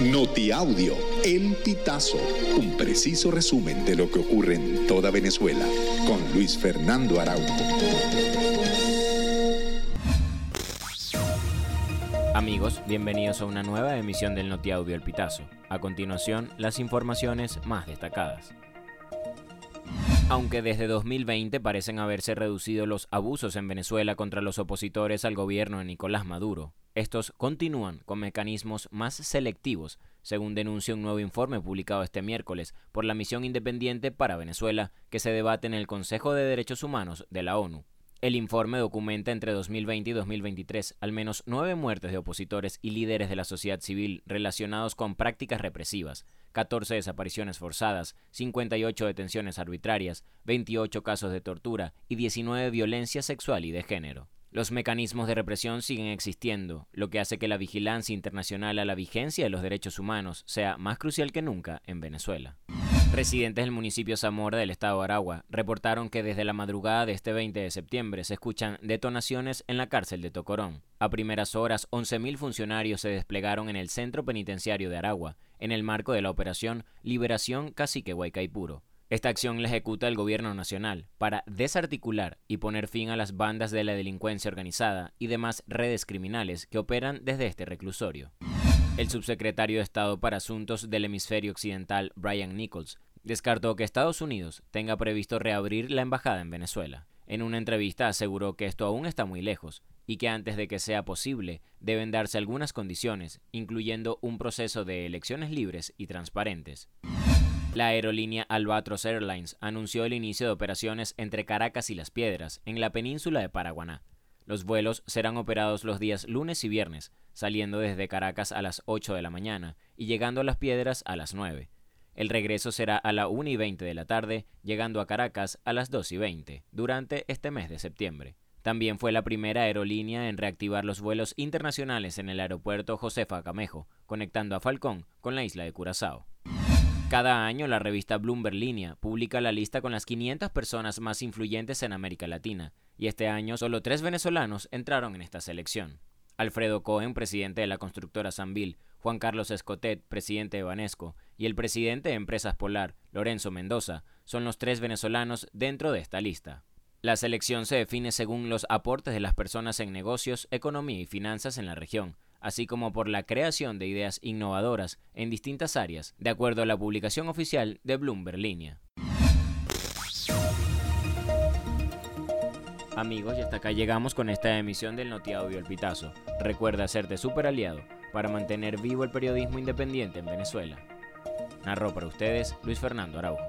Notiaudio, El Pitazo, un preciso resumen de lo que ocurre en toda Venezuela, con Luis Fernando Araújo. Amigos, bienvenidos a una nueva emisión del Notiaudio El Pitazo. A continuación, las informaciones más destacadas. Aunque desde 2020 parecen haberse reducido los abusos en Venezuela contra los opositores al gobierno de Nicolás Maduro, estos continúan con mecanismos más selectivos, según denuncia un nuevo informe publicado este miércoles por la Misión Independiente para Venezuela que se debate en el Consejo de Derechos Humanos de la ONU. El informe documenta entre 2020 y 2023 al menos nueve muertes de opositores y líderes de la sociedad civil relacionados con prácticas represivas, 14 desapariciones forzadas, 58 detenciones arbitrarias, 28 casos de tortura y 19 violencia sexual y de género. Los mecanismos de represión siguen existiendo, lo que hace que la vigilancia internacional a la vigencia de los derechos humanos sea más crucial que nunca en Venezuela. Residentes del municipio Zamora del estado de Aragua reportaron que desde la madrugada de este 20 de septiembre se escuchan detonaciones en la cárcel de Tocorón. A primeras horas, 11.000 funcionarios se desplegaron en el centro penitenciario de Aragua, en el marco de la operación Liberación Cacique Huaycaipuro. Esta acción la ejecuta el gobierno nacional para desarticular y poner fin a las bandas de la delincuencia organizada y demás redes criminales que operan desde este reclusorio. El subsecretario de Estado para Asuntos del Hemisferio Occidental, Brian Nichols, descartó que Estados Unidos tenga previsto reabrir la embajada en Venezuela. En una entrevista aseguró que esto aún está muy lejos y que antes de que sea posible deben darse algunas condiciones, incluyendo un proceso de elecciones libres y transparentes. La aerolínea Albatros Airlines anunció el inicio de operaciones entre Caracas y Las Piedras, en la península de Paraguaná. Los vuelos serán operados los días lunes y viernes, saliendo desde Caracas a las 8 de la mañana y llegando a Las Piedras a las 9. El regreso será a la 1 y 20 de la tarde, llegando a Caracas a las 2 y 20, durante este mes de septiembre. También fue la primera aerolínea en reactivar los vuelos internacionales en el aeropuerto Josefa Camejo, conectando a Falcón con la isla de Curazao. Cada año la revista Bloomberg Línea publica la lista con las 500 personas más influyentes en América Latina, y este año solo tres venezolanos entraron en esta selección. Alfredo Cohen, presidente de la constructora Sanvil, Juan Carlos Escotet, presidente de Banesco, y el presidente de Empresas Polar, Lorenzo Mendoza, son los tres venezolanos dentro de esta lista. La selección se define según los aportes de las personas en negocios, economía y finanzas en la región, así como por la creación de ideas innovadoras en distintas áreas, de acuerdo a la publicación oficial de Bloomberg Línea. Amigos, y hasta acá llegamos con esta emisión del Notiaudio El Pitazo. Recuerda hacerte super aliado para mantener vivo el periodismo independiente en Venezuela. Narró para ustedes Luis Fernando Araujo.